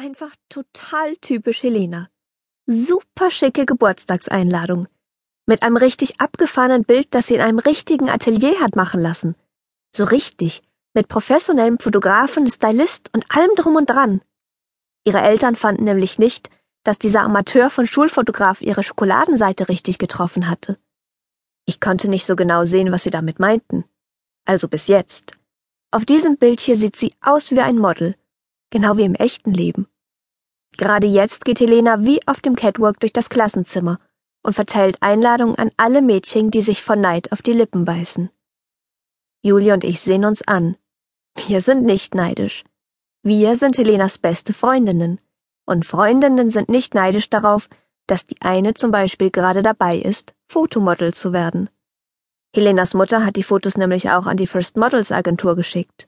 Einfach total typisch Helena. Super schicke Geburtstagseinladung. Mit einem richtig abgefahrenen Bild, das sie in einem richtigen Atelier hat machen lassen. So richtig. Mit professionellem Fotografen, Stylist und allem drum und dran. Ihre Eltern fanden nämlich nicht, dass dieser Amateur von Schulfotograf ihre Schokoladenseite richtig getroffen hatte. Ich konnte nicht so genau sehen, was sie damit meinten. Also bis jetzt. Auf diesem Bild hier sieht sie aus wie ein Model genau wie im echten Leben. Gerade jetzt geht Helena wie auf dem Catwalk durch das Klassenzimmer und verteilt Einladungen an alle Mädchen, die sich vor Neid auf die Lippen beißen. Julie und ich sehen uns an. Wir sind nicht neidisch. Wir sind Helenas beste Freundinnen. Und Freundinnen sind nicht neidisch darauf, dass die eine zum Beispiel gerade dabei ist, Fotomodel zu werden. Helenas Mutter hat die Fotos nämlich auch an die First Models Agentur geschickt.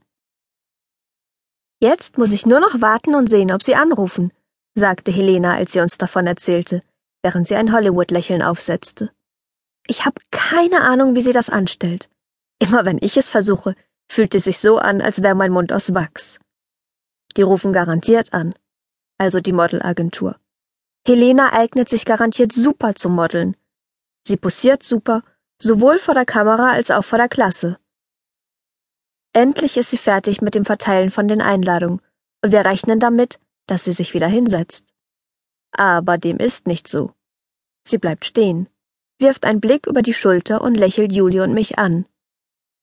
Jetzt muss ich nur noch warten und sehen, ob Sie anrufen, sagte Helena, als sie uns davon erzählte, während sie ein Hollywood-Lächeln aufsetzte. Ich habe keine Ahnung, wie sie das anstellt. Immer wenn ich es versuche, fühlt es sich so an, als wäre mein Mund aus Wachs. Die rufen garantiert an, also die Modelagentur. Helena eignet sich garantiert super zum Modeln. Sie posiert super, sowohl vor der Kamera als auch vor der Klasse. Endlich ist sie fertig mit dem Verteilen von den Einladungen, und wir rechnen damit, dass sie sich wieder hinsetzt. Aber dem ist nicht so. Sie bleibt stehen, wirft einen Blick über die Schulter und lächelt Julie und mich an.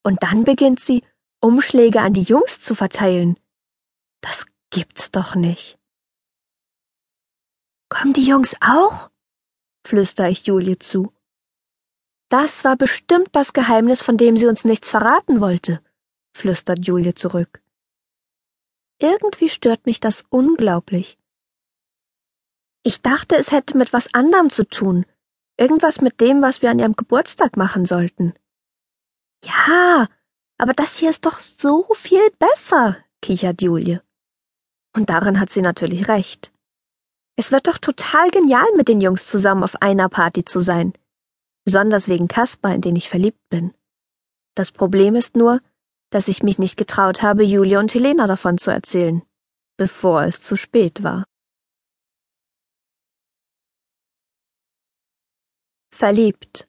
Und dann beginnt sie, Umschläge an die Jungs zu verteilen. Das gibt's doch nicht. Kommen die Jungs auch? flüster ich Julie zu. Das war bestimmt das Geheimnis, von dem sie uns nichts verraten wollte flüstert Julie zurück. Irgendwie stört mich das unglaublich. Ich dachte, es hätte mit was anderem zu tun, irgendwas mit dem, was wir an ihrem Geburtstag machen sollten. Ja, aber das hier ist doch so viel besser, kichert Julie. Und daran hat sie natürlich recht. Es wird doch total genial, mit den Jungs zusammen auf einer Party zu sein. Besonders wegen Kaspar, in den ich verliebt bin. Das Problem ist nur, dass ich mich nicht getraut habe, Julia und Helena davon zu erzählen, bevor es zu spät war. Verliebt.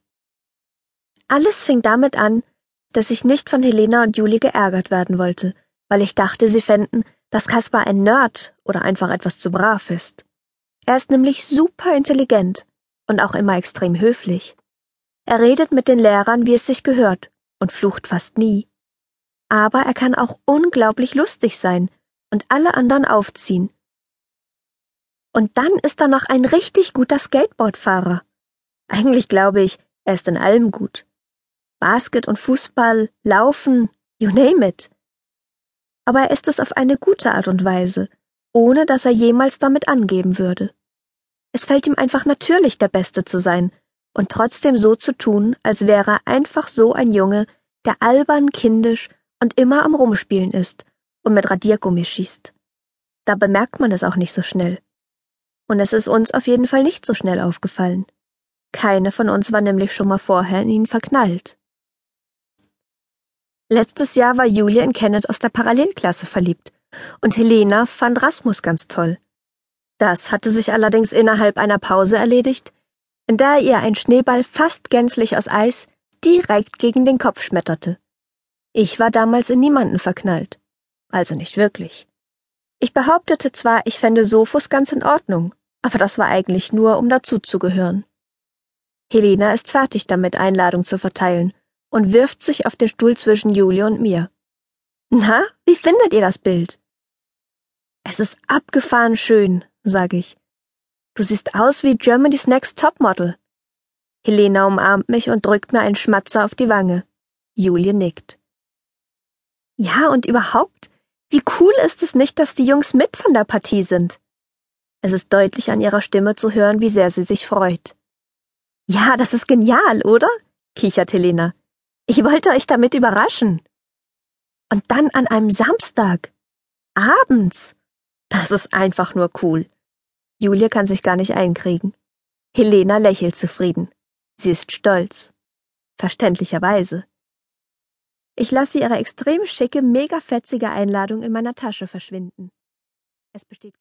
Alles fing damit an, dass ich nicht von Helena und Julie geärgert werden wollte, weil ich dachte, sie fänden, dass Kaspar ein Nerd oder einfach etwas zu brav ist. Er ist nämlich super intelligent und auch immer extrem höflich. Er redet mit den Lehrern, wie es sich gehört, und flucht fast nie aber er kann auch unglaublich lustig sein und alle anderen aufziehen. Und dann ist er noch ein richtig guter Skateboardfahrer. Eigentlich glaube ich, er ist in allem gut. Basket und Fußball, Laufen, you name it. Aber er ist es auf eine gute Art und Weise, ohne dass er jemals damit angeben würde. Es fällt ihm einfach natürlich, der Beste zu sein und trotzdem so zu tun, als wäre er einfach so ein Junge, der albern, kindisch und immer am Rumspielen ist und mit Radiergummi schießt. Da bemerkt man es auch nicht so schnell. Und es ist uns auf jeden Fall nicht so schnell aufgefallen. Keine von uns war nämlich schon mal vorher in ihn verknallt. Letztes Jahr war Julia in Kenneth aus der Parallelklasse verliebt und Helena fand Rasmus ganz toll. Das hatte sich allerdings innerhalb einer Pause erledigt, in der ihr ein Schneeball fast gänzlich aus Eis direkt gegen den Kopf schmetterte. Ich war damals in niemanden verknallt. Also nicht wirklich. Ich behauptete zwar, ich fände Sophus ganz in Ordnung, aber das war eigentlich nur, um dazuzugehören. Helena ist fertig damit, Einladung zu verteilen und wirft sich auf den Stuhl zwischen Julie und mir. Na, wie findet ihr das Bild? Es ist abgefahren schön, sage ich. Du siehst aus wie Germany's Next Topmodel. Helena umarmt mich und drückt mir einen Schmatzer auf die Wange. Julie nickt. Ja, und überhaupt, wie cool ist es nicht, dass die Jungs mit von der Partie sind? Es ist deutlich an ihrer Stimme zu hören, wie sehr sie sich freut. Ja, das ist genial, oder? kichert Helena. Ich wollte euch damit überraschen. Und dann an einem Samstag. Abends. Das ist einfach nur cool. Julia kann sich gar nicht einkriegen. Helena lächelt zufrieden. Sie ist stolz. Verständlicherweise. Ich lasse ihre extrem schicke, mega fetzige Einladung in meiner Tasche verschwinden. Es besteht